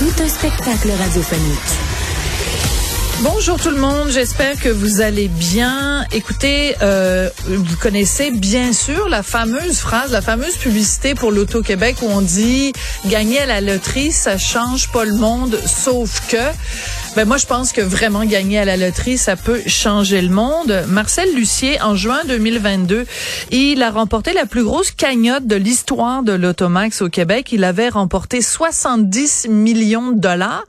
Tout un spectacle radiophonique. Bonjour tout le monde, j'espère que vous allez bien. Écoutez, euh, vous connaissez bien sûr la fameuse phrase, la fameuse publicité pour l'Auto-Québec où on dit « Gagner à la loterie, ça change pas le monde, sauf que... » Ben moi, je pense que vraiment gagner à la loterie, ça peut changer le monde. Marcel Lucier, en juin 2022, il a remporté la plus grosse cagnotte de l'histoire de l'Automax au Québec. Il avait remporté 70 millions de dollars.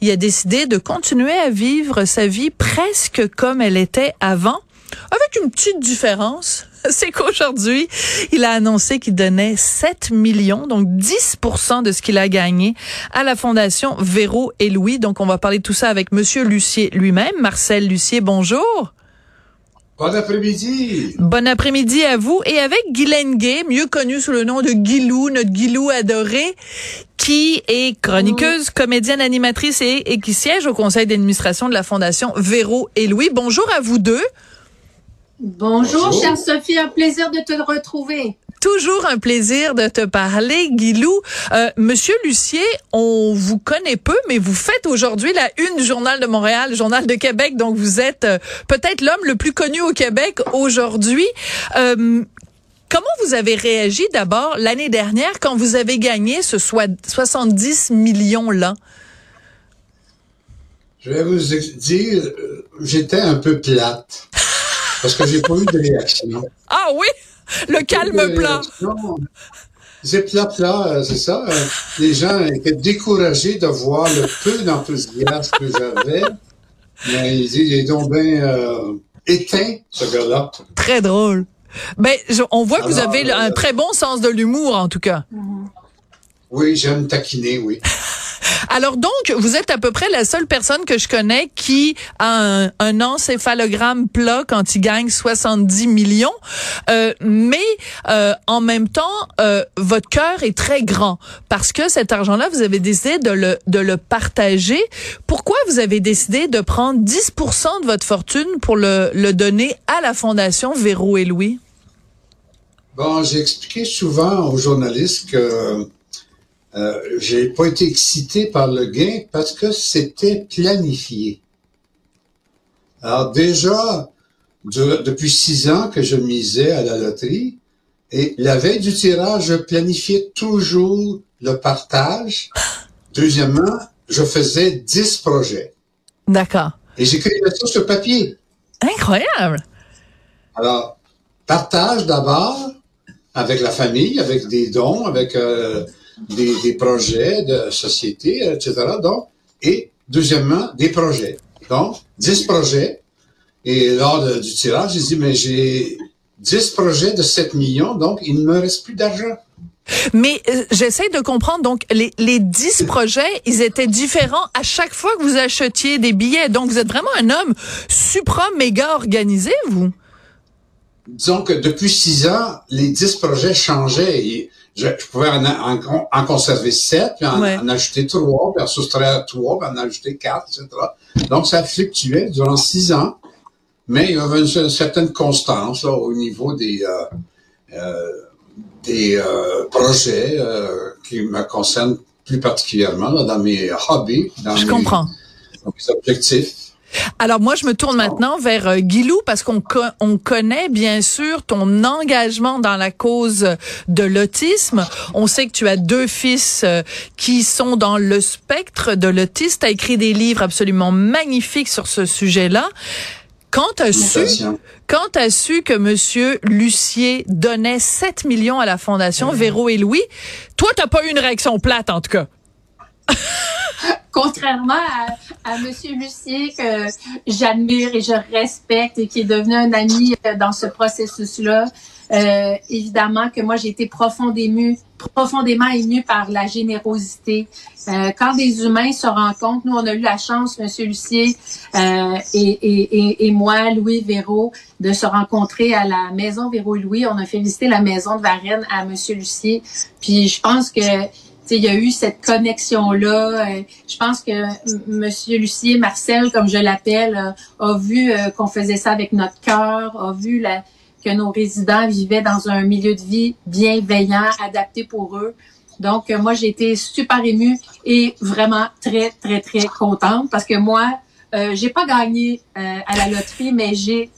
Il a décidé de continuer à vivre sa vie presque comme elle était avant, avec une petite différence c'est qu'aujourd'hui, il a annoncé qu'il donnait 7 millions, donc 10% de ce qu'il a gagné à la Fondation Véro et Louis. Donc, on va parler de tout ça avec Monsieur Lucier lui-même. Marcel Lucier, bonjour. Bon après-midi. Bon après-midi à vous. Et avec Guylaine Gay, mieux connue sous le nom de Guilou, notre Guilou adoré, qui est chroniqueuse, comédienne, animatrice et, et qui siège au conseil d'administration de la Fondation Véro et Louis. Bonjour à vous deux. Bonjour, chère Sophie, un plaisir de te retrouver. Toujours un plaisir de te parler, Guilou. Euh, Monsieur Lucier, on vous connaît peu, mais vous faites aujourd'hui la une du Journal de Montréal, Journal de Québec, donc vous êtes euh, peut-être l'homme le plus connu au Québec aujourd'hui. Euh, comment vous avez réagi d'abord l'année dernière quand vous avez gagné ce soit 70 millions-là? Je vais vous dire, euh, j'étais un peu plate. Parce que j'ai pas eu de réaction. Ah oui? Le calme plat. C'est plat plat, c'est ça. Les gens étaient découragés de voir le peu d'enthousiasme que j'avais. Mais ils disent, il est donc bien euh, éteint, ce gars-là. Très drôle. Ben, on voit que vous avez un euh, très bon sens de l'humour, en tout cas. Oui, j'aime taquiner, oui. Alors donc, vous êtes à peu près la seule personne que je connais qui a un, encéphalogramme plat quand il gagne 70 millions. Euh, mais euh, en même temps, euh, votre cœur est très grand parce que cet argent-là, vous avez décidé de le, de le partager. Pourquoi vous avez décidé de prendre 10% de votre fortune pour le, le donner à la Fondation Véro et Louis? Bon, j'ai expliqué souvent aux journalistes que euh, j'ai pas été excité par le gain parce que c'était planifié. Alors déjà, depuis six ans que je misais à la loterie, et la veille du tirage, je planifiais toujours le partage. Deuxièmement, je faisais dix projets. D'accord. Et j'écrivais ça sur papier. Incroyable. Alors, partage d'abord avec la famille, avec des dons, avec euh, des, projets de société, etc. Donc, et deuxièmement, des projets. Donc, 10 projets. Et lors du tirage, j'ai dit, mais j'ai 10 projets de 7 millions, donc il ne me reste plus d'argent. Mais euh, j'essaie de comprendre, donc les, les 10 projets, ils étaient différents à chaque fois que vous achetiez des billets. Donc vous êtes vraiment un homme supra-méga organisé, vous? Disons que depuis 6 ans, les 10 projets changeaient. Et je, pouvais en, conserver sept, puis en, ajouter trois, puis en soustraire trois, puis en ajouter quatre, etc. Donc, ça fluctuait durant six ans, mais il y avait une, certaine constance là, au niveau des, euh, euh, des euh, projets qui me concernent plus particulièrement dans mes hobbies, dans je mes, comprends. Dans mes objectifs. Alors moi, je me tourne maintenant vers euh, Guilou parce qu'on on connaît bien sûr ton engagement dans la cause de l'autisme. On sait que tu as deux fils euh, qui sont dans le spectre de l'autisme. Tu as écrit des livres absolument magnifiques sur ce sujet-là. Quand as su, quand as su que Monsieur Lucier donnait 7 millions à la Fondation Véro et Louis, toi, t'as pas eu une réaction plate, en tout cas. Contrairement à, à Monsieur Lucier que j'admire et je respecte et qui est devenu un ami euh, dans ce processus-là, Euh, évidemment que moi, j'ai été profondément émue, profondément émue par la générosité. Euh, quand des humains se rencontrent, nous, on a eu la chance, Monsieur Lucier euh, et, et, et, moi, Louis Véro, de se rencontrer à la maison Véro-Louis. On a fait visiter la maison de Varennes à Monsieur Lucier. Puis je pense que il y a eu cette connexion-là. Euh, je pense que Monsieur Lucier, Marcel, comme je l'appelle, euh, a vu euh, qu'on faisait ça avec notre cœur, a vu que nos résidents vivaient dans un milieu de vie bienveillant, adapté pour eux. Donc, moi, j'ai été super émue et vraiment très, très, très contente parce que moi, j'ai pas gagné à la loterie, mais j'ai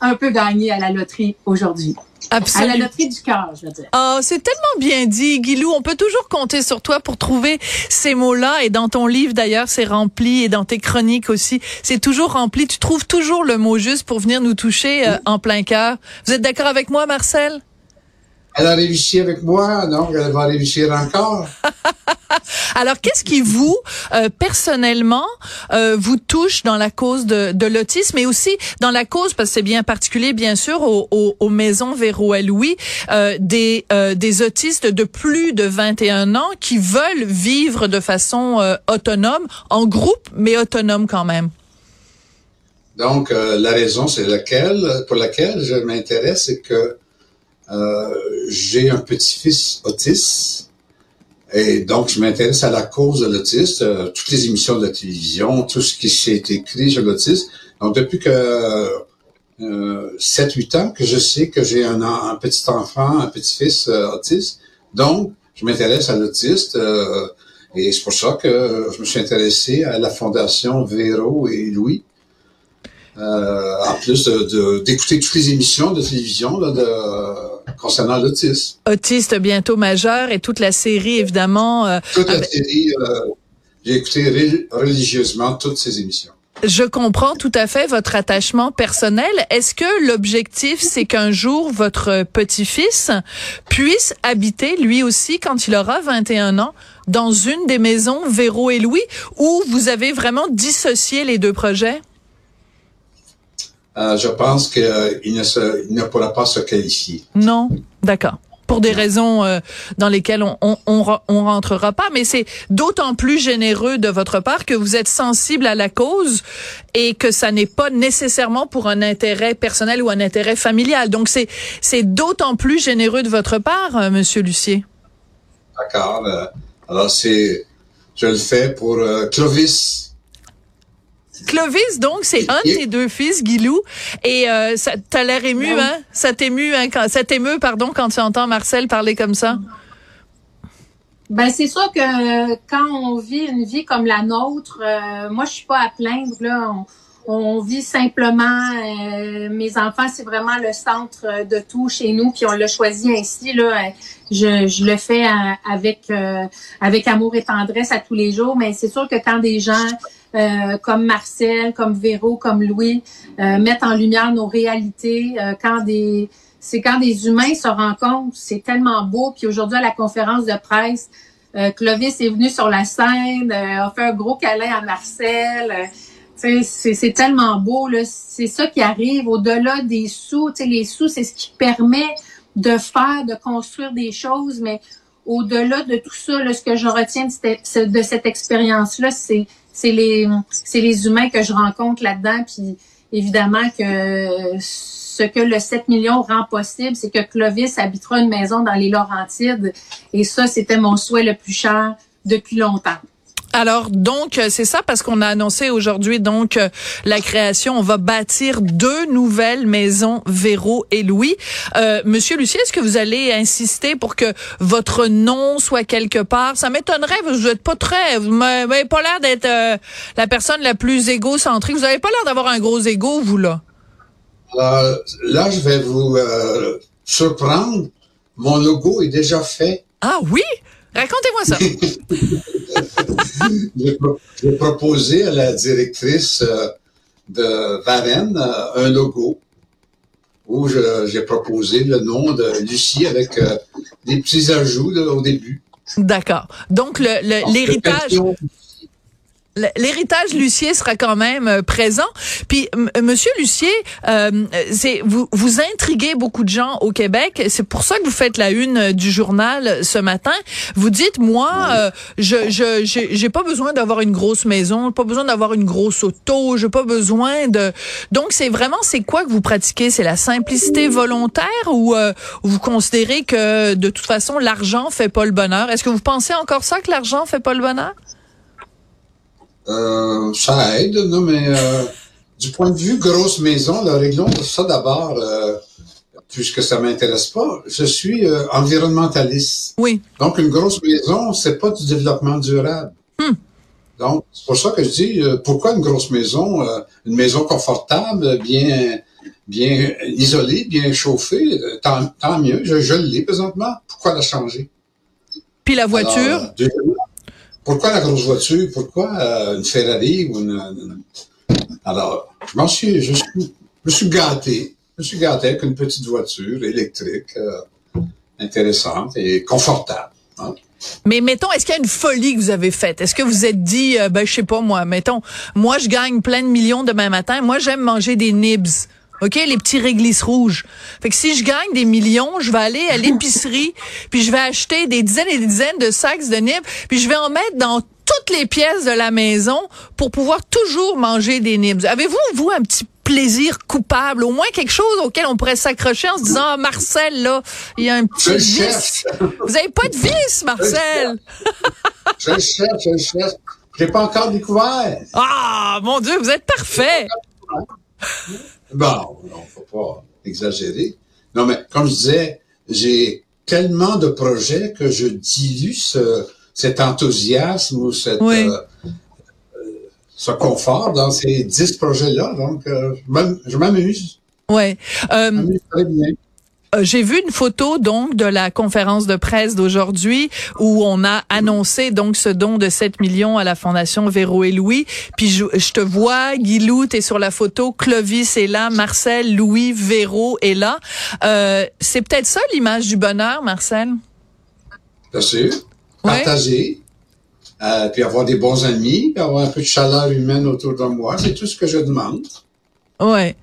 un peu gagné à la loterie aujourd'hui. Absolument. À la loterie du cœur, je veux dire. Oh, c'est tellement bien dit, Guilou. On peut toujours compter sur toi pour trouver ces mots-là. Et dans ton livre, d'ailleurs, c'est rempli. Et dans tes chroniques aussi, c'est toujours rempli. Tu trouves toujours le mot juste pour venir nous toucher euh, en plein cœur. Vous êtes d'accord avec moi, Marcel? Elle a réussi avec moi, donc elle va réussir encore. Alors, qu'est-ce qui vous, euh, personnellement, euh, vous touche dans la cause de, de l'autisme et aussi dans la cause, parce que c'est bien particulier, bien sûr, aux, aux, maisons Véro et Louis, euh, des, des autistes de plus de 21 ans qui veulent vivre de façon autonome, en groupe, mais autonome quand même? Donc, la raison, c'est laquelle, pour laquelle je m'intéresse, c'est que euh, j'ai un petit-fils autiste et donc je m'intéresse à la cause de l'autisme, euh, toutes les émissions de télévision, tout ce qui s'est écrit sur l'autisme. Donc depuis que euh, 7-8 ans que je sais que j'ai un, petit enfant, un petit-fils euh, autiste. Donc, je m'intéresse à l'autiste et c'est pour ça que je me suis intéressé à la fondation Véro et Louis euh, en plus d'écouter de, toutes les émissions de télévision là, de, concernant l'autisme. Autiste bientôt majeur et toute la série, évidemment. Euh, toute la série, euh, j'ai écouté religieusement toutes ces émissions. Je comprends tout à fait votre attachement personnel. Est-ce que l'objectif, c'est qu'un jour, votre petit-fils puisse habiter, lui aussi, quand il aura 21 ans, dans une des maisons Véro et Louis, où vous avez vraiment dissocié les deux projets? Euh, je pense qu'il ne, ne pourra pas se qualifier. Non, d'accord pour des raisons euh, dans lesquelles on, on, on, rentrera pas, mais c'est d'autant plus généreux de votre part que vous êtes sensible à la cause et que ça n'est pas nécessairement pour un intérêt personnel ou un intérêt familial. Donc c'est c'est d'autant plus généreux de votre part, euh, Monsieur Lucier. D'accord. alors c'est je le fais pour Clovis Clovis, donc, c'est un de tes deux fils, Guilou. Et euh, ça t'as l'air ému, hein? Ça t'émue, hein, quand, ça t'émeut, pardon, quand tu entends Marcel parler comme ça? Ben c'est sûr que quand on vit une vie comme la nôtre, euh, moi je suis pas à plaindre là. On, vit simplement. Euh, mes enfants, c'est vraiment le centre de tout chez nous, puis on l'a choisi ainsi là. Je, je le fais avec avec amour et tendresse à tous les jours, mais c'est sûr que quand des gens euh, comme Marcel, comme Véro, comme Louis, euh, mettent en lumière nos réalités. Euh, quand des, c'est quand des humains se rencontrent, c'est tellement beau. Puis aujourd'hui à la conférence de presse, Clovis est venu sur la scène, a fait un gros câlin à Marcel. c'est, tellement beau. Là. C'est ça qui arrive au-delà des sous. sais, les sous, c'est ce qui permet de faire, de construire des choses, mais au-delà de tout ça, là, ce que je retiens de cette, de cette expérience-là, c'est c'est les c'est les humains que je rencontre là-dedans puis évidemment que ce que le 7 millions rend possible, c'est que Clovis habitera une maison dans les Laurentides et ça c'était mon souhait le plus cher depuis longtemps. Alors donc euh, c'est ça parce qu'on a annoncé aujourd'hui donc euh, la création. On va bâtir deux nouvelles maisons Véro et Louis. Euh, Monsieur Lucier, est-ce que vous allez insister pour que votre nom soit quelque part? Ça m'étonnerait. Vous êtes pas très, vous n'avez pas l'air d'être euh, la personne la plus égocentrique. Vous avez pas l'air d'avoir un gros égo vous là. là, je vais vous surprendre. Mon logo est déjà fait. Ah oui? Racontez-moi ça. J'ai proposé à la directrice euh, de Varennes euh, un logo où j'ai proposé le nom de Lucie avec euh, des petits ajouts au début. D'accord. Donc l'héritage l'héritage Lucier sera quand même euh, présent. Puis, Monsieur Lucier, euh, c'est vous vous intriguez beaucoup de gens au Québec. C'est pour ça que vous faites la une du journal ce matin. Vous dites, moi, euh, je je j'ai pas besoin d'avoir une grosse maison, pas besoin d'avoir une grosse auto, j'ai pas besoin de. Donc, c'est vraiment, c'est quoi que vous pratiquez? C'est la simplicité volontaire ou vous considérez que de toute façon l'argent fait pas le bonheur? Est-ce que vous pensez encore ça que l'argent fait pas le bonheur? Euh, ça aide, non, mais euh, du point de vue grosse maison, là, réglons ça d'abord, euh, puisque ça m'intéresse pas. Je suis euh, environnementaliste. Oui. Donc, une grosse maison, c'est pas du développement durable. Hmm. Donc, c'est pour ça que je dis, pourquoi une grosse maison? une maison confortable, bien bien isolée, bien chauffée, tant, tant mieux. Je, je l'ai présentement. Pourquoi la changer? Puis la voiture? Pourquoi la grosse voiture? Pourquoi euh, une Ferrari ou une, Alors, je m'en suis, je suis, je suis gâté. Je suis gâté avec une petite voiture électrique euh, intéressante et confortable. Hein. Mais mettons, est-ce qu'il y a une folie que vous avez faite? Est-ce que vous êtes dit, euh, ben je sais pas moi, mettons, moi je gagne plein de millions demain matin, moi j'aime manger des nibs. OK, les petits réglisses rouges. Fait que si je gagne des millions, je vais aller à l'épicerie, puis je vais acheter des dizaines et des dizaines de sacs de nibs, puis je vais en mettre dans toutes les pièces de la maison pour pouvoir toujours manger des nibs. Avez-vous, vous, un petit plaisir coupable, au moins quelque chose auquel on pourrait s'accrocher en se disant, ah, Marcel, là, il y a un petit vice. Vous avez pas de vice, Marcel? Je le cherche, je le cherche. Je l'ai pas encore découvert. Ah, mon Dieu, vous êtes parfait. Bon, non, faut pas exagérer. Non, mais comme je disais, j'ai tellement de projets que je dilue ce, cet enthousiasme ou cette, euh, ce confort dans ces dix projets-là. Donc, euh, je m'amuse. Ouais. Euh, très bien. Euh, j'ai vu une photo donc de la conférence de presse d'aujourd'hui où on a annoncé donc ce don de 7 millions à la fondation Véro et Louis. Puis je, te vois, Guilou, t'es sur la photo, Clovis est là, Marcel, Louis, Véro est là. Euh, c'est peut-être ça l'image du bonheur, Marcel? Bien sûr. Partager. Euh, puis avoir des bons amis, puis avoir un peu de chaleur humaine autour de moi, c'est tout ce que je demande. Ouais.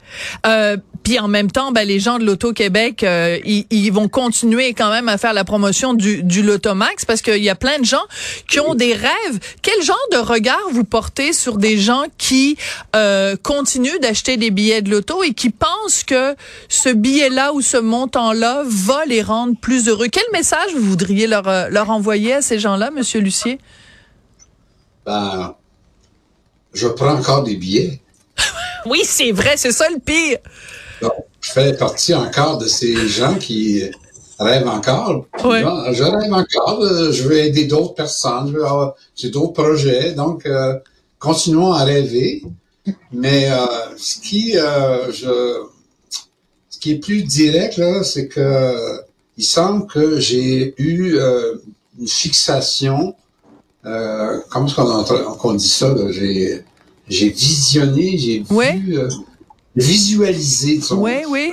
Euh, puis en même temps, ben, les gens de l'Auto-Québec, euh, ils, vont continuer quand même à faire la promotion du, du Lotomax parce qu'il y a plein de gens qui ont des rêves. Quel genre de regard vous portez sur des gens qui euh, continuent d'acheter des billets de loto et qui pensent que ce billet-là ou ce montant-là va les rendre plus heureux? Quel message vous voudriez leur, euh, leur envoyer à ces gens-là, Monsieur Lucier? Ben, je prends encore des billets. Oui, c'est vrai, c'est ça le pire. je fais partie encore de ces gens qui rêvent encore. je rêve encore. Euh, je veux aider d'autres personnes. J'ai d'autres projets. Donc, euh, continuons à rêver. Mais euh, ce qui, je, ce qui est plus direct c'est que il semble que j'ai eu une fixation. comment est-ce qu'on dit ça J'ai j'ai visionné, j'ai vu, euh, visualisé, disons, oui, oui.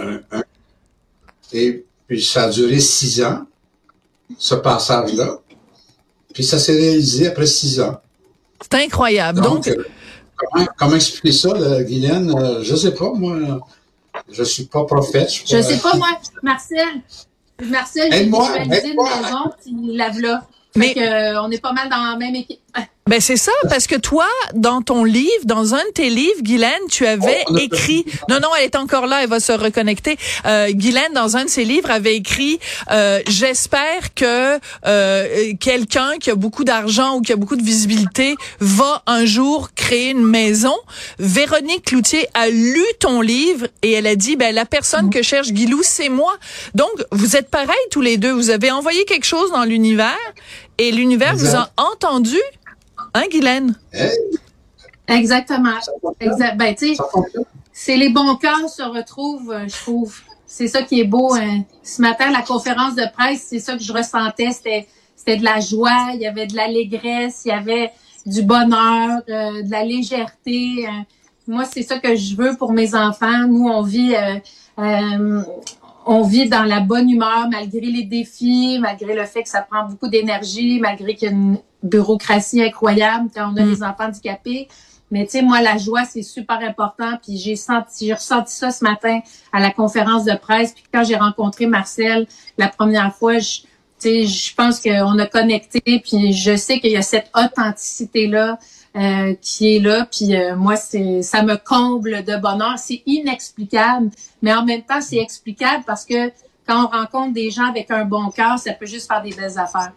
et puis ça a duré six ans, ce passage-là. Puis ça s'est réalisé après six ans. C'est incroyable. Donc, euh, comment, expliquer ça, là, Guylaine? Euh, je sais pas, moi. Je suis pas prophète. Je, je sais pas, moi, Marcel. Marcel, j'ai visualisé une maison, puis la là. Mais on est pas mal dans la même équipe. Ben c'est ça, parce que toi, dans ton livre, dans un de tes livres, Guylaine, tu avais oh, écrit. Non, non, elle est encore là, elle va se reconnecter. Euh, Guylaine, dans un de ses livres, avait écrit euh, J'espère que euh, quelqu'un qui a beaucoup d'argent ou qui a beaucoup de visibilité va un jour créer une maison. Véronique Cloutier a lu ton livre et elle a dit ben la personne que cherche Guilou, c'est moi. Donc vous êtes pareils tous les deux. Vous avez envoyé quelque chose dans l'univers et l'univers vous a entendu. Hein, Guylaine? Exactement. Ben, c'est les bons cœurs se retrouvent, euh, je trouve. C'est ça qui est beau. Hein. Ce matin, la conférence de presse, c'est ça que je ressentais. C'était, c'était de la joie, il y avait de l'allégresse, il y avait du bonheur, euh, de la légèreté. Hein. Moi, c'est ça que je veux pour mes enfants. Nous, on vit, euh, on vit dans la bonne humeur malgré les défis, malgré le fait que ça prend beaucoup d'énergie, malgré qu'il y a une bureaucratie incroyable quand on a mm. des enfants handicapés. Mais tu sais, moi, la joie, c'est super important. Puis j'ai senti, j'ai ressenti ça ce matin à la conférence de presse. Puis quand j'ai rencontré Marcel la première fois, je, je pense qu'on a connecté. Puis je sais qu'il y a cette authenticité-là euh, qui est là. Puis euh, moi, c'est ça me comble de bonheur. C'est inexplicable, mais en même temps, c'est explicable parce que quand on rencontre des gens avec un bon cœur, ça peut juste faire des belles affaires.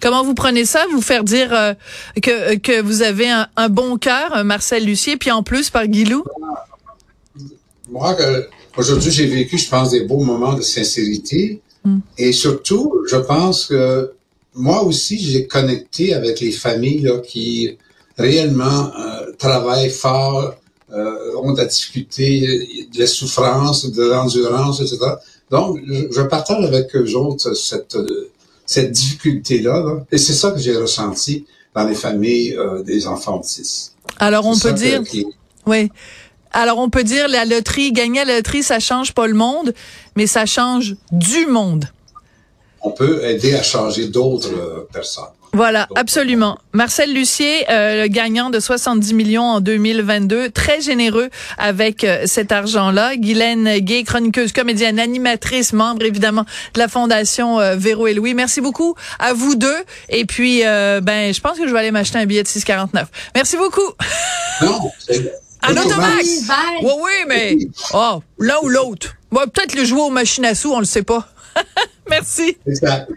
Comment vous prenez ça, vous faire dire euh, que, que vous avez un, bon cœur, Marcel Lucier, puis en plus par Guilou? Moi, aujourd'hui, j'ai vécu, je pense, des beaux moments de sincérité. Hmm. Et surtout, je pense que moi aussi, j'ai connecté avec les familles là, qui réellement euh, travaillent fort, euh, ont à discuter de la souffrance, de l'endurance, etc. Donc, je, je partage avec eux autres cette cette difficulté-là. Et c'est ça que j'ai ressenti dans les familles euh, des enfants autistes. Alors, on peut dire... Oui. Alors, on peut dire la loterie, gagner la loterie, ça change pas le monde, mais ça change du monde. On peut aider à changer d'autres euh, personnes. Voilà, absolument. Marcel Lucier, euh, le gagnant de 70 millions en 2022, très généreux avec euh, cet argent-là. Guylaine Gay, chroniqueuse, comédienne, animatrice, membre évidemment de la Fondation euh, Véro et Louis. Merci beaucoup à vous deux. Et puis, ben, je pense que je vais aller m'acheter un billet de 6,49. Merci beaucoup. Non, un Automax. Oui, oui, mais oh, l'un ou l'autre. peut-être le jouer aux machines à sous, on le sait pas. Merci. Exact.